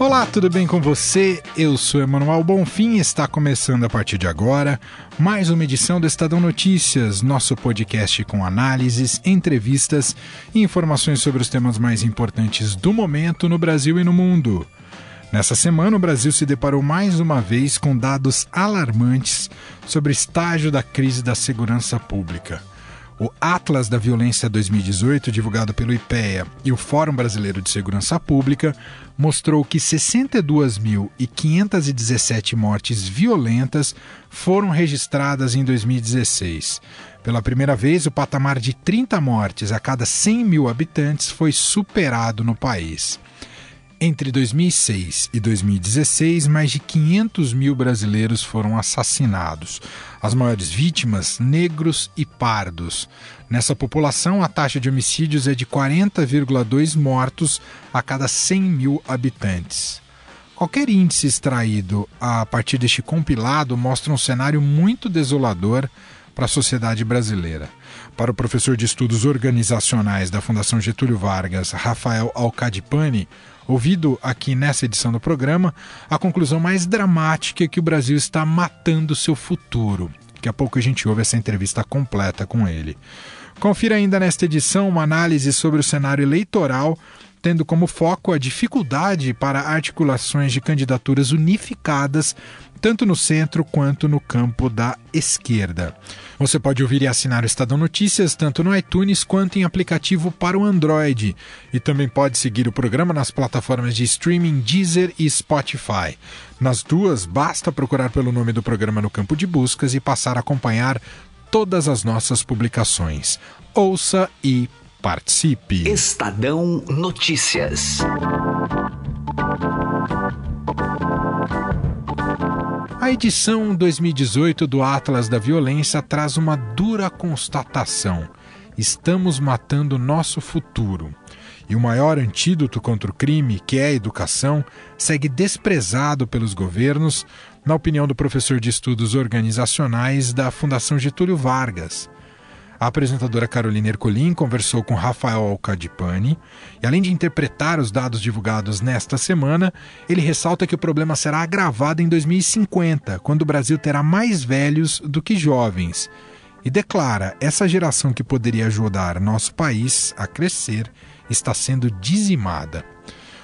Olá, tudo bem com você? Eu sou Emanuel Bonfim e está começando a partir de agora mais uma edição do Estadão Notícias, nosso podcast com análises, entrevistas e informações sobre os temas mais importantes do momento no Brasil e no mundo. Nessa semana, o Brasil se deparou mais uma vez com dados alarmantes sobre o estágio da crise da segurança pública. O Atlas da Violência 2018, divulgado pelo IPEA e o Fórum Brasileiro de Segurança Pública, mostrou que 62.517 mortes violentas foram registradas em 2016. Pela primeira vez, o patamar de 30 mortes a cada 100 mil habitantes foi superado no país. Entre 2006 e 2016, mais de 500 mil brasileiros foram assassinados. As maiores vítimas, negros e pardos. Nessa população, a taxa de homicídios é de 40,2 mortos a cada 100 mil habitantes. Qualquer índice extraído a partir deste compilado mostra um cenário muito desolador para a sociedade brasileira. Para o professor de estudos organizacionais da Fundação Getúlio Vargas, Rafael Alcadipani, ouvido aqui nessa edição do programa, a conclusão mais dramática é que o Brasil está matando seu futuro. Daqui a pouco a gente ouve essa entrevista completa com ele. Confira ainda nesta edição uma análise sobre o cenário eleitoral tendo como foco a dificuldade para articulações de candidaturas unificadas, tanto no centro quanto no campo da esquerda. Você pode ouvir e assinar o Estadão Notícias tanto no iTunes quanto em aplicativo para o Android. E também pode seguir o programa nas plataformas de streaming Deezer e Spotify. Nas duas, basta procurar pelo nome do programa no campo de buscas e passar a acompanhar todas as nossas publicações. Ouça e Participe. Estadão Notícias. A edição 2018 do Atlas da Violência traz uma dura constatação. Estamos matando nosso futuro. E o maior antídoto contra o crime, que é a educação, segue desprezado pelos governos, na opinião do professor de estudos organizacionais da Fundação Getúlio Vargas. A apresentadora Carolina Ercolim conversou com Rafael Alcadipani e, além de interpretar os dados divulgados nesta semana, ele ressalta que o problema será agravado em 2050, quando o Brasil terá mais velhos do que jovens. E declara: essa geração que poderia ajudar nosso país a crescer está sendo dizimada.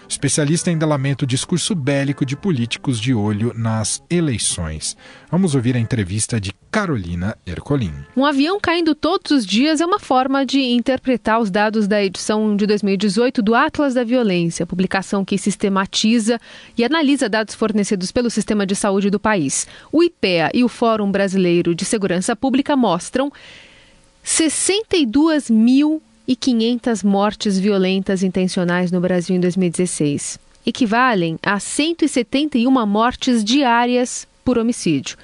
Especialista lamenta o discurso bélico de políticos de olho nas eleições. Vamos ouvir a entrevista de Carolina Ercolim. Um avião caindo todos os dias é uma forma de interpretar os dados da edição de 2018 do Atlas da Violência, publicação que sistematiza e analisa dados fornecidos pelo sistema de saúde do país. O IPEA e o Fórum Brasileiro de Segurança Pública mostram 62 mil e 500 mortes violentas intencionais no Brasil em 2016, equivalem a 171 mortes diárias por homicídio.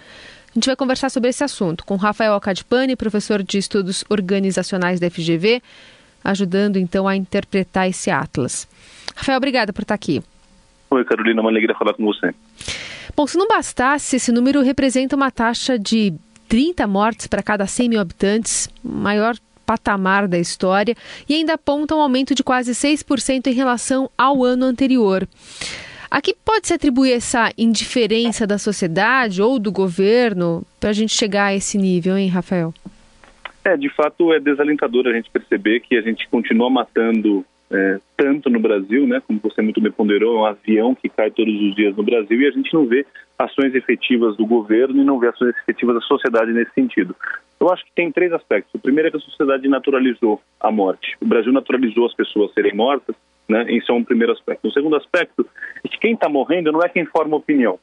A gente vai conversar sobre esse assunto com Rafael Acadipani, professor de estudos organizacionais da FGV, ajudando então a interpretar esse atlas. Rafael, obrigada por estar aqui. Oi, Carolina, uma alegria falar com você. Bom, se não bastasse, esse número representa uma taxa de 30 mortes para cada 100 mil habitantes, maior patamar da história e ainda aponta um aumento de quase 6% em relação ao ano anterior. A que pode se atribuir essa indiferença da sociedade ou do governo para a gente chegar a esse nível, hein, Rafael? É, de fato é desalentador a gente perceber que a gente continua matando é, no Brasil, né, como você muito bem ponderou, é um avião que cai todos os dias no Brasil e a gente não vê ações efetivas do governo e não vê ações efetivas da sociedade nesse sentido. Eu acho que tem três aspectos. O primeiro é que a sociedade naturalizou a morte. O Brasil naturalizou as pessoas serem mortas, né? Isso é um primeiro aspecto. O segundo aspecto é que quem está morrendo não é quem forma opinião.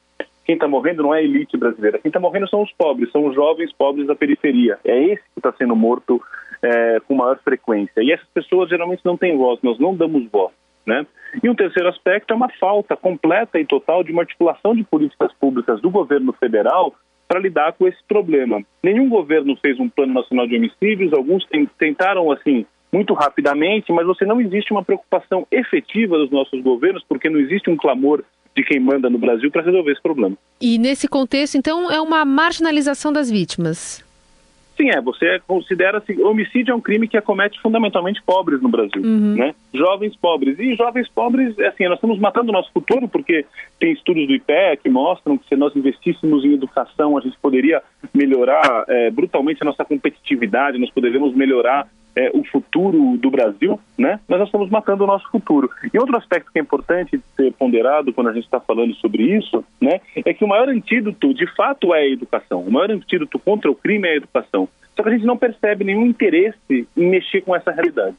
Quem está morrendo não é a elite brasileira. Quem está morrendo são os pobres, são os jovens pobres da periferia. É esse que está sendo morto é, com maior frequência. E essas pessoas geralmente não têm voz, nós não damos voz. Né? E um terceiro aspecto é uma falta completa e total de uma articulação de políticas públicas do governo federal para lidar com esse problema. Nenhum governo fez um plano nacional de homicídios, alguns tentaram assim muito rapidamente, mas você não existe uma preocupação efetiva dos nossos governos, porque não existe um clamor de quem manda no Brasil para resolver esse problema. E nesse contexto, então, é uma marginalização das vítimas. Sim, é. Você considera assim, homicídio é um crime que acomete fundamentalmente pobres no Brasil, uhum. né? Jovens pobres. E jovens pobres, é assim, nós estamos matando o nosso futuro porque tem estudos do IPE que mostram que se nós investíssemos em educação, a gente poderia melhorar é, brutalmente a nossa competitividade, nós poderíamos melhorar é, o futuro do Brasil, né? Mas nós estamos matando o nosso futuro. E outro aspecto que é importante ser ponderado quando a gente está falando sobre isso, né? É que o maior antídoto, de fato, é a educação. O maior antídoto contra o crime é a educação. Só que a gente não percebe nenhum interesse em mexer com essa realidade.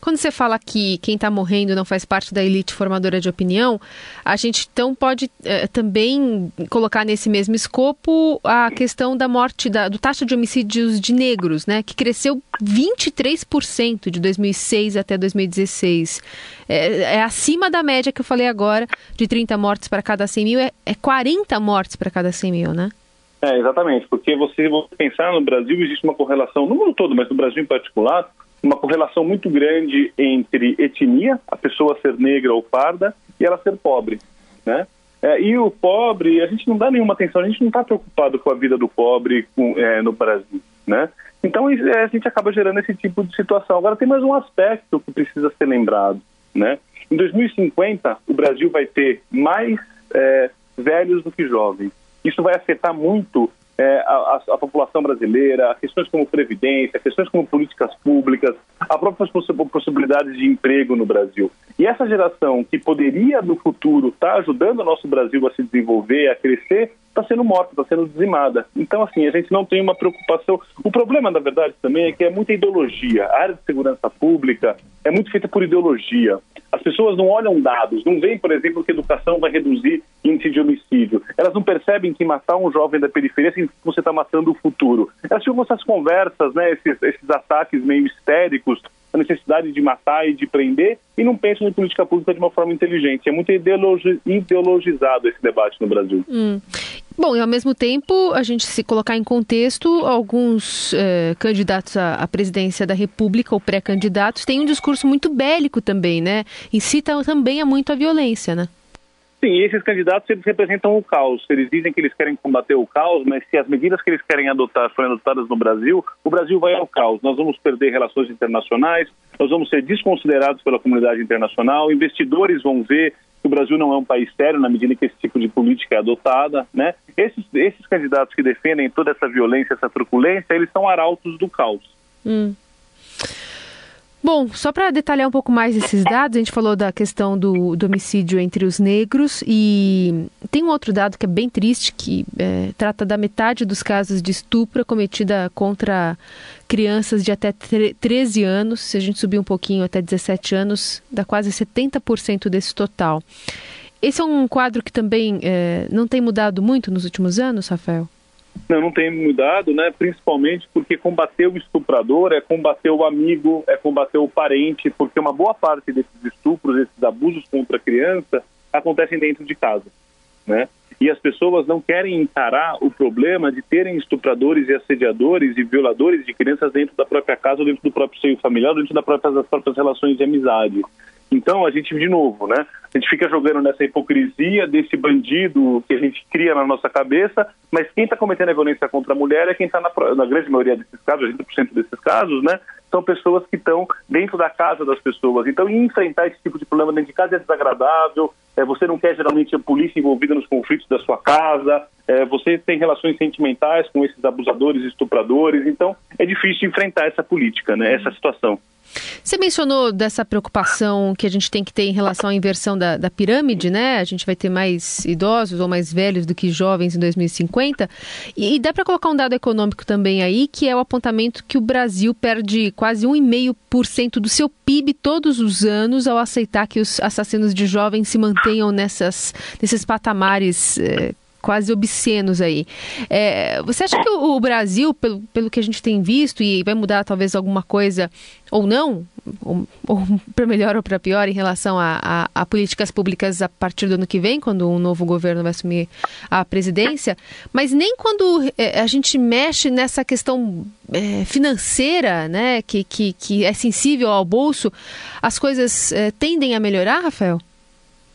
Quando você fala que quem está morrendo não faz parte da elite formadora de opinião, a gente então pode eh, também colocar nesse mesmo escopo a questão da morte, da, do taxa de homicídios de negros, né, que cresceu 23% de 2006 até 2016. É, é, acima da média que eu falei agora, de 30 mortes para cada 100 mil, é, é 40 mortes para cada 100 mil, né? É, exatamente, porque você, você pensar no Brasil, existe uma correlação, no mundo todo, mas no Brasil em particular, uma correlação muito grande entre etnia, a pessoa ser negra ou parda, e ela ser pobre, né? É, e o pobre, a gente não dá nenhuma atenção, a gente não está preocupado com a vida do pobre com, é, no Brasil, né? Então é, a gente acaba gerando esse tipo de situação. Agora tem mais um aspecto que precisa ser lembrado, né? Em 2050 o Brasil vai ter mais é, velhos do que jovens. Isso vai afetar muito é, a, a, população brasileira, questões como previdência, questões como políticas públicas, a própria possibilidade de emprego no Brasil. E essa geração que poderia no futuro estar tá ajudando o nosso Brasil a se desenvolver, a crescer, está sendo morta, está sendo dizimada. Então, assim, a gente não tem uma preocupação. O problema, na verdade, também é que é muita ideologia. A área de segurança pública é muito feita por ideologia. As pessoas não olham dados, não veem, por exemplo, que educação vai reduzir índice de homicídio. Elas não percebem que matar um jovem da periferia que você está matando o futuro. Elas ficam essas conversas, né, esses, esses ataques meio histéricos, a necessidade de matar e de prender, e não pensam em política pública de uma forma inteligente. É muito ideologi ideologizado esse debate no Brasil. Hum. Bom, e ao mesmo tempo, a gente se colocar em contexto, alguns eh, candidatos à, à, presidência da República, ou pré-candidatos, têm um discurso muito bélico também, né? Incitam também a muito a violência, né? Sim, esses candidatos eles representam o caos. Eles dizem que eles querem combater o caos, mas se as medidas que eles querem adotar forem adotadas no Brasil, o Brasil vai ao caos. Nós vamos perder relações internacionais, nós vamos ser desconsiderados pela comunidade internacional, investidores vão ver que o Brasil não é um país sério na medida que esse tipo de política é adotada, né? Esses, esses candidatos que defendem toda essa violência, essa truculência, eles são arautos do caos. Hum. Bom, só para detalhar um pouco mais esses dados, a gente falou da questão do, do, homicídio entre os negros e tem um outro dado que é bem triste, que é, trata da metade dos casos de estupro cometida contra crianças de até 13 anos. Se a gente subir um pouquinho até 17 anos, dá quase 70% desse total. Esse é um quadro que também é, não tem mudado muito nos últimos anos, Rafael? Não, não tem mudado, né? Principalmente porque combater o estuprador é combater o amigo, é combater o parente, porque uma boa parte desses estupros, desses abusos contra a criança, acontecem dentro de casa, né? E as pessoas não querem encarar o problema de terem estupradores e assediadores e violadores de crianças dentro da própria casa, dentro do próprio seio familiar, dentro da própria, das próprias relações de amizade. Então a gente, de novo, né? A gente fica jogando nessa hipocrisia desse bandido que a gente cria na nossa cabeça, mas quem está cometendo a violência contra a mulher é quem está na, na, grande maioria desses casos, 80% desses casos, né? São pessoas que estão dentro da casa das pessoas. Então, enfrentar esse tipo de problema dentro de casa é desagradável. É, você não quer geralmente a polícia envolvida nos conflitos da sua casa. É, você tem relações sentimentais com esses abusadores, estupradores. Então, é difícil enfrentar essa política, né? Essa situação. Você mencionou dessa preocupação que a gente tem que ter em relação à inversão da, da, pirâmide, né? A gente vai ter mais idosos ou mais velhos do que jovens em 2050. E, e dá para colocar um dado econômico também aí, que é o apontamento que o Brasil perde quase 1,5% do seu PIB todos os anos ao aceitar que os assassinos de jovens se mantenham nessas, nesses patamares. Eh, quase obscenos aí. É, você acha que o, o Brasil, pelo, pelo que a gente tem visto, e vai mudar talvez alguma coisa ou não, ou, ou para melhor ou para pior, em relação a, a, a, políticas públicas a partir do ano que vem, quando um novo governo vai assumir a presidência, mas nem quando é, a gente mexe nessa questão é, financeira, né, que, que, que é sensível ao bolso, as coisas é, tendem a melhorar, Rafael?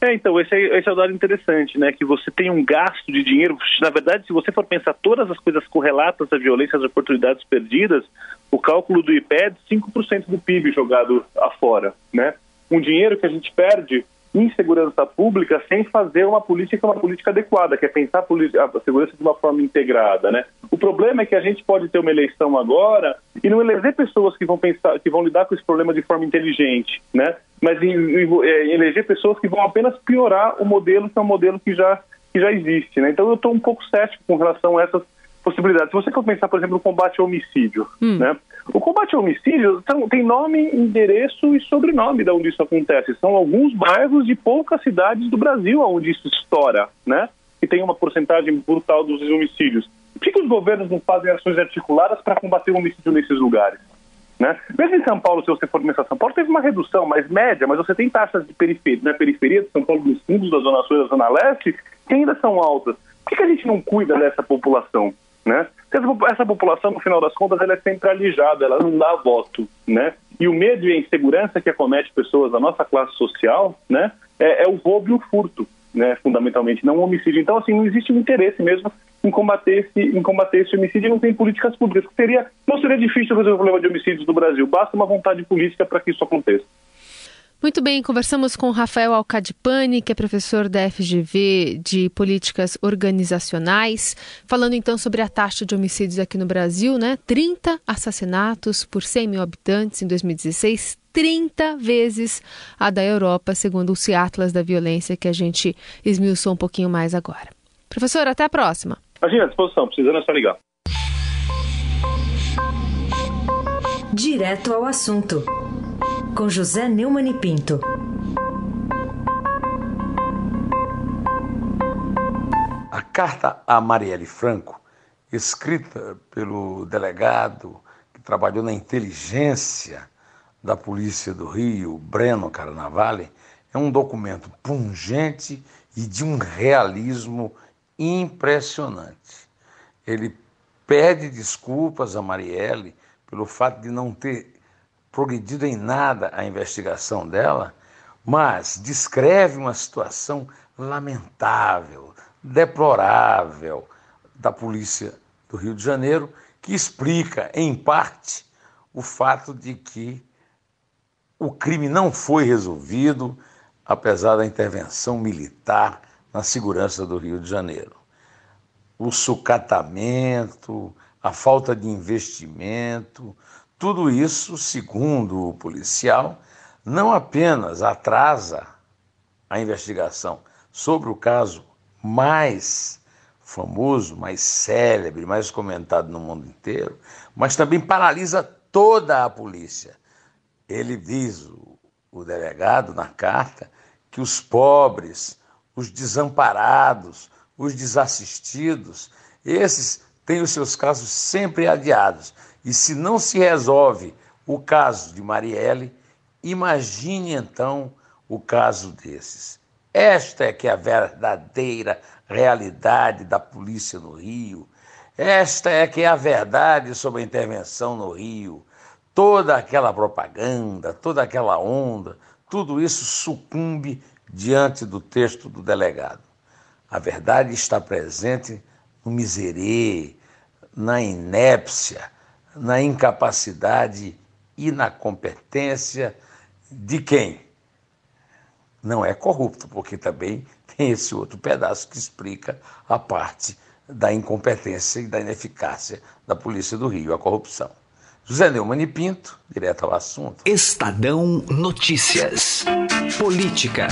É, então, esse é, esse é o dado interessante, né? Que você tem um gasto de dinheiro. Na verdade, se você for pensar todas as coisas correlatas à violência, às oportunidades perdidas, o cálculo do IPED, 5% do PIB jogado afora, né? Um dinheiro que a gente perde em segurança pública sem fazer uma política uma política adequada, que é pensar a, segurança de uma forma integrada, né? O problema é que a gente pode ter uma eleição agora e não eleger pessoas que vão pensar, que vão lidar com esse problema de forma inteligente, né? Mas em, em, é, eleger pessoas que vão apenas piorar o modelo que é um modelo que já que já existe, né? Então eu estou um pouco cético com relação a essas possibilidades. Se você for pensar, por exemplo, no combate ao homicídio, hum. né? O combate ao homicídio tem nome, endereço e sobrenome de onde isso acontece. São alguns bairros de poucas cidades do Brasil onde isso estoura, né? E tem uma porcentagem brutal dos homicídios. Por que, que os governos não fazem ações articuladas para combater o homicídio nesses lugares? Né? Mesmo em São Paulo, se você for começar São Paulo, teve uma redução mais média, mas você tem taxas de periferia, na periferia de São Paulo, dos fundos da Zona Sul e da Zona Leste, que ainda são altas. Por que, que a gente não cuida dessa população? Né? Essa população, no final das contas, ela é centralizada, ela não dá voto, né? E o medo e a insegurança que acomete pessoas da nossa classe social, né, é, é o roubo e o furto, né, fundamentalmente, não o homicídio. Então, assim, não existe um interesse mesmo em combater esse, em combater esse homicídio não tem políticas públicas. Seria, não seria difícil resolver o problema de homicídios no Brasil, basta uma vontade política para que isso aconteça. Muito bem, conversamos com Rafael Alcadipani, que é professor da FGV de Políticas Organizacionais, falando então sobre a taxa de homicídios aqui no Brasil, né? 30 assassinatos por 100 mil habitantes em 2016, 30 vezes a da Europa, segundo o Ciatlas da Violência, que a gente esmiuçou um pouquinho mais agora. Professor, até a próxima. Imagina, à disposição, precisando é só ligar. Direto ao assunto com José Neumann e Pinto. A carta a Marielle Franco, escrita pelo delegado que trabalhou na inteligência da Polícia do Rio, Breno Carnavale, é um documento pungente e de um realismo impressionante. Ele pede desculpas a Marielle pelo fato de não ter progredido em nada a investigação dela, mas descreve uma situação lamentável, deplorável da polícia do Rio de Janeiro, que explica, em parte, o fato de que o crime não foi resolvido, apesar da intervenção militar na segurança do Rio de Janeiro. O sucatamento, a falta de investimento, tudo isso, segundo o policial, não apenas atrasa a investigação sobre o caso mais famoso, mais célebre, mais comentado no mundo inteiro, mas também paralisa toda a polícia. Ele diz, o, o delegado, na carta, que os pobres, os desamparados, os desassistidos, esses têm os seus casos sempre adiados e se não se resolve o caso de Marielle, imagine então o caso desses. Esta é que é a verdadeira realidade da polícia no Rio. Esta é que é a verdade sobre a intervenção no Rio. Toda aquela propaganda, toda aquela onda, tudo isso sucumbe diante do texto do delegado. A verdade está presente no miserê, na inépcia, na incapacidade e na competência de quem? Não é corrupto, porque também tem esse outro pedaço que explica a parte da incompetência e da ineficácia da Polícia do Rio, a corrupção. José Neumann e Pinto, direto ao assunto. Estadão Notícias. Política.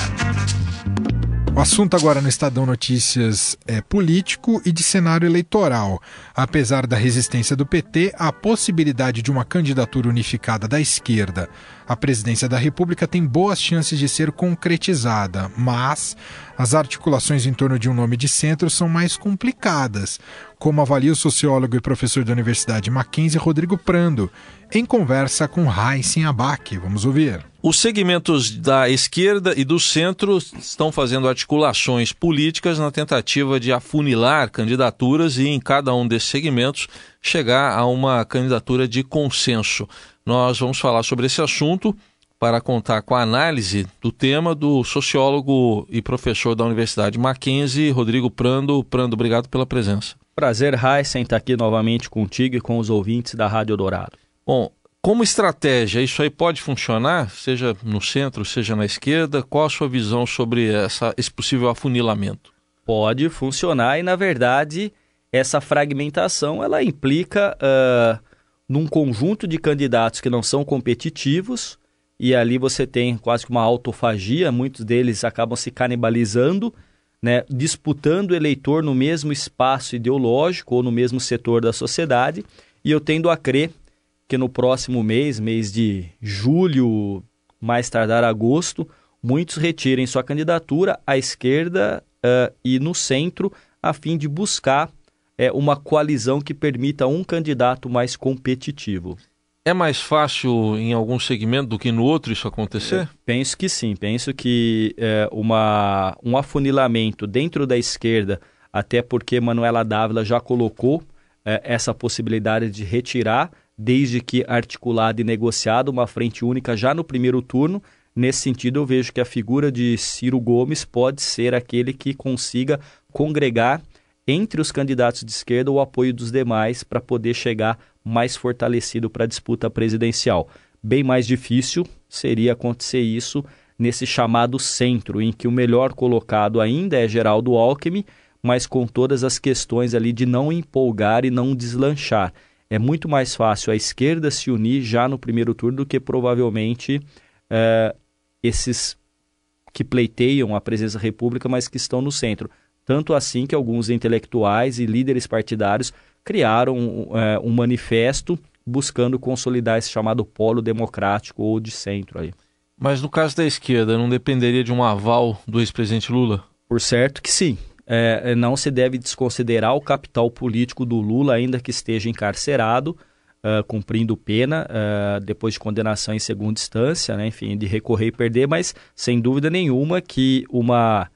O assunto agora no Estadão Notícias é político e de cenário eleitoral. Apesar da resistência do PT, a possibilidade de uma candidatura unificada da esquerda à presidência da República tem boas chances de ser concretizada, mas as articulações em torno de um nome de centro são mais complicadas, como avalia o sociólogo e professor da Universidade Mackenzie Rodrigo Prando, em conversa com Raíssen Abac. Vamos ouvir. Os segmentos da esquerda e do centro estão fazendo articulações políticas na tentativa de afunilar candidaturas e, em cada um desses segmentos, chegar a uma candidatura de consenso. Nós vamos falar sobre esse assunto para contar com a análise do tema do sociólogo e professor da Universidade Mackenzie, Rodrigo Prando. Prando, obrigado pela presença. Prazer, Heisen, estar aqui novamente contigo e com os ouvintes da Rádio Dourado. Bom, como estratégia, isso aí pode funcionar, seja no centro, seja na esquerda? Qual a sua visão sobre essa, esse possível afunilamento? Pode funcionar e, na verdade, essa fragmentação ela implica uh, num conjunto de candidatos que não são competitivos e ali você tem quase que uma autofagia, muitos deles acabam se canibalizando, né, disputando eleitor no mesmo espaço ideológico ou no mesmo setor da sociedade, e eu tendo a crer que no próximo mês, mês de julho, mais tardar agosto, muitos retirem sua candidatura à esquerda uh, e no centro, a fim de buscar uh, uma coalizão que permita um candidato mais competitivo. É mais fácil em algum segmento do que no outro isso acontecer? Eu penso que sim. Penso que é, uma, um afunilamento dentro da esquerda, até porque Manuela Dávila já colocou é, essa possibilidade de retirar desde que articulado e negociado uma frente única já no primeiro turno. Nesse sentido, eu vejo que a figura de Ciro Gomes pode ser aquele que consiga congregar entre os candidatos de esquerda o apoio dos demais para poder chegar mais fortalecido para a disputa presidencial. Bem mais difícil seria acontecer isso nesse chamado centro, em que o melhor colocado ainda é Geraldo Alckmin, mas com todas as questões ali de não empolgar e não deslanchar é muito mais fácil a esquerda se unir já no primeiro turno do que provavelmente é, esses que pleiteiam a presença da República, mas que estão no centro. Tanto assim que alguns intelectuais e líderes partidários criaram é, um manifesto buscando consolidar esse chamado polo democrático ou de centro aí. Mas no caso da esquerda, não dependeria de um aval do ex-presidente Lula? Por certo que sim é, é, não se deve desconsiderar o capital político do Lula, ainda que esteja encarcerado, uh, cumprindo pena, uh, depois de condenação em segunda instância, né, enfim, de recorrer e perder, mas sem dúvida nenhuma que uma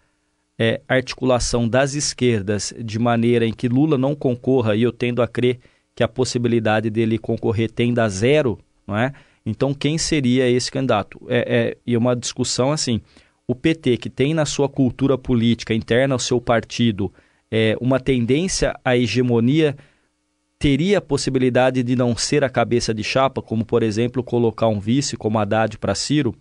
é, articulação das esquerdas de maneira em que Lula não concorra, e eu tendo a crer que a possibilidade dele concorrer tenda a zero, não é? Então, quem seria esse candidato? É, é, e uma discussão assim o PT, que tem na sua cultura política interna ao seu partido é, uma tendência à hegemonia, teria a possibilidade de não ser a cabeça de chapa, como por exemplo colocar um vice como Haddad para Ciro?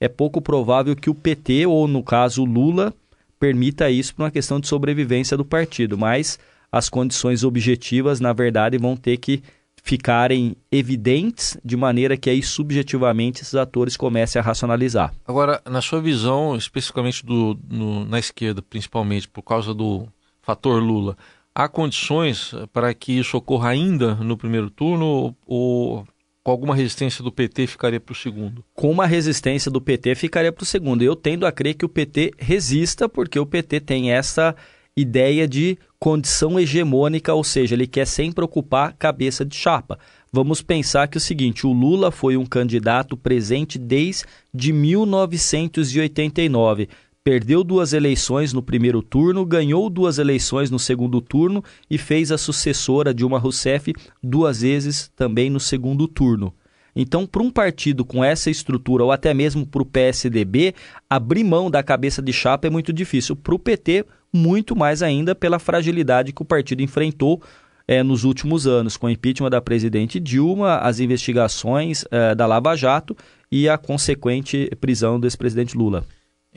É pouco provável que o PT, ou no caso Lula, permita isso por uma questão de sobrevivência do partido, mas as condições objetivas, na verdade, vão ter que ficarem evidentes de maneira que aí subjetivamente esses atores comecem a racionalizar. Agora, na sua visão, especificamente do, no, na esquerda, principalmente por causa do fator Lula, há condições para que isso ocorra ainda no primeiro turno ou com alguma resistência do PT ficaria para o segundo? Com uma resistência do PT ficaria para o segundo. Eu tendo a crer que o PT resista porque o PT tem essa ideia de condição hegemônica, ou seja, ele quer sempre ocupar cabeça de chapa. Vamos pensar que é o seguinte: o Lula foi um candidato presente desde 1989. Perdeu duas eleições no primeiro turno, ganhou duas eleições no segundo turno e fez a sucessora Dilma Rousseff duas vezes também no segundo turno. Então, para um partido com essa estrutura, ou até mesmo para o PSDB, abrir mão da cabeça de chapa é muito difícil. Para o PT, muito mais ainda pela fragilidade que o partido enfrentou é, nos últimos anos, com o impeachment da presidente Dilma, as investigações é, da Lava Jato e a consequente prisão do ex-presidente Lula.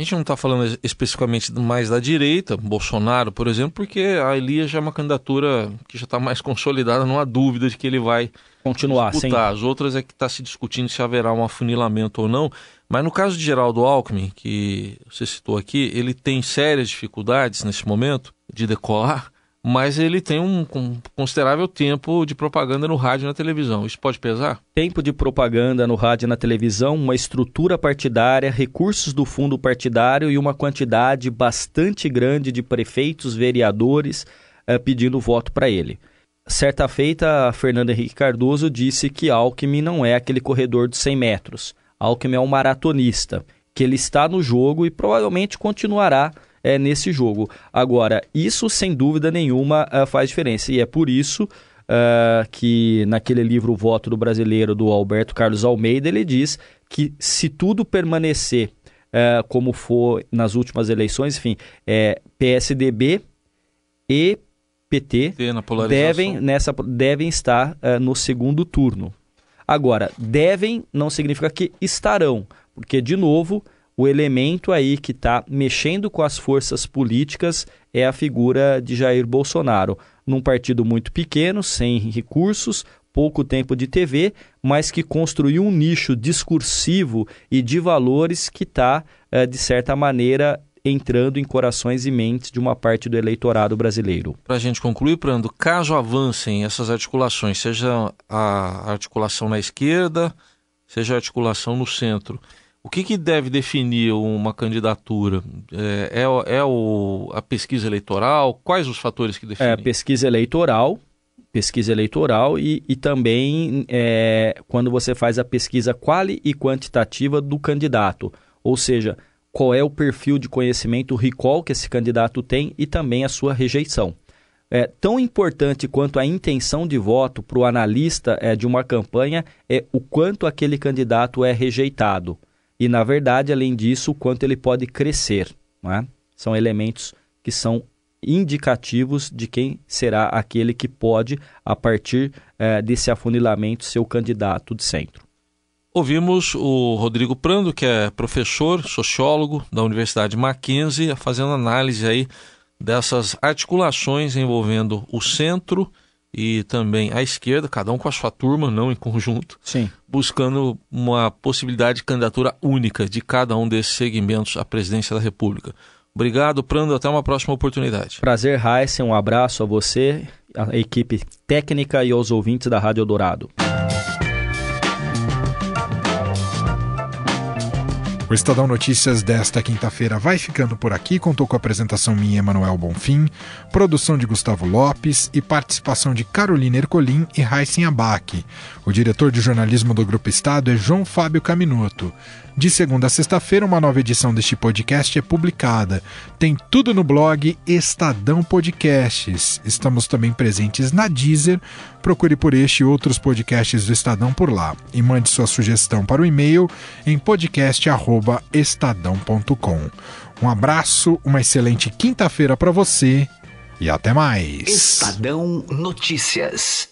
A gente não está falando especificamente mais da direita, Bolsonaro, por exemplo, porque a Elias já é uma candidatura que já está mais consolidada, não há dúvida de que ele vai continuar. Disputar. Sem... As outras é que está se discutindo se haverá um afunilamento ou não. Mas no caso de Geraldo Alckmin, que você citou aqui, ele tem sérias dificuldades nesse momento de decolar, mas ele tem um, considerável tempo de propaganda no rádio e na televisão. Isso pode pesar? Tempo de propaganda no rádio e na televisão, uma estrutura partidária, recursos do fundo partidário e uma quantidade bastante grande de prefeitos, vereadores eh, pedindo voto para ele. Certa feita, Fernando Henrique Cardoso disse que Alckmin não é aquele corredor de 100 metros. Alckmin é um maratonista, que ele está no jogo e provavelmente continuará é, nesse jogo. Agora, isso sem dúvida nenhuma uh, faz diferença e é por isso uh, que naquele livro O Voto do Brasileiro do Alberto Carlos Almeida ele diz que se tudo permanecer uh, como foi nas últimas eleições, enfim, é, PSDB e PT devem, nessa, devem estar no segundo turno. Agora, devem não significa que estarão, porque, de novo, o elemento aí que está mexendo com as forças políticas é a figura de Jair Bolsonaro, num partido muito pequeno, sem recursos, pouco tempo de TV, mas que construiu um nicho discursivo e de valores que está, eh, de certa maneira, entrando em corações e mentes de uma parte do eleitorado brasileiro. Para a gente concluir, Prando, caso avancem essas articulações, seja a articulação na esquerda, seja a articulação no centro, o que, que deve definir uma candidatura? É, é, é o, a pesquisa eleitoral? Quais os fatores que definem? É, pesquisa eleitoral, pesquisa eleitoral e, e também é, quando você faz a pesquisa quali e quantitativa do candidato, ou seja, qual é o perfil de conhecimento, recall que esse candidato tem e também a sua rejeição. É, tão importante quanto a intenção de voto para o analista é, de uma campanha é o quanto aquele candidato é rejeitado e, na verdade, além disso, o quanto ele pode crescer. É? São elementos que são indicativos de quem será aquele que pode, a partir eh, desse afunilamento, ser o candidato de centro. Ouvimos o Rodrigo Prando, que é professor, sociólogo da Universidade Mackenzie, fazendo análise aí dessas articulações envolvendo o centro e também a esquerda, cada um com a sua turma, não em conjunto, Sim. buscando uma possibilidade de candidatura única de cada um desses segmentos à presidência da República. Obrigado, Prando. Até uma próxima oportunidade. Prazer, Raíssa. Um abraço a você, a equipe técnica e aos ouvintes da Rádio Eldorado. O Estadão Notícias desta quinta-feira vai ficando por aqui. Contou com a apresentação minha, Emanuel Bonfim, produção de Gustavo Lopes e participação de Carolina Ercolim e Raíssen Abac. O diretor de jornalismo do Grupo Estado é João Fábio Caminoto. De segunda a sexta-feira, uma nova edição deste podcast é publicada. Tem tudo no blog Estadão Podcasts. Estamos também presentes na Deezer. Procure por este e outros podcasts do Estadão por lá. E mande sua sugestão para o e-mail em podcast.estadão.com. Um abraço, uma excelente quinta-feira para você e até mais. Estadão Notícias.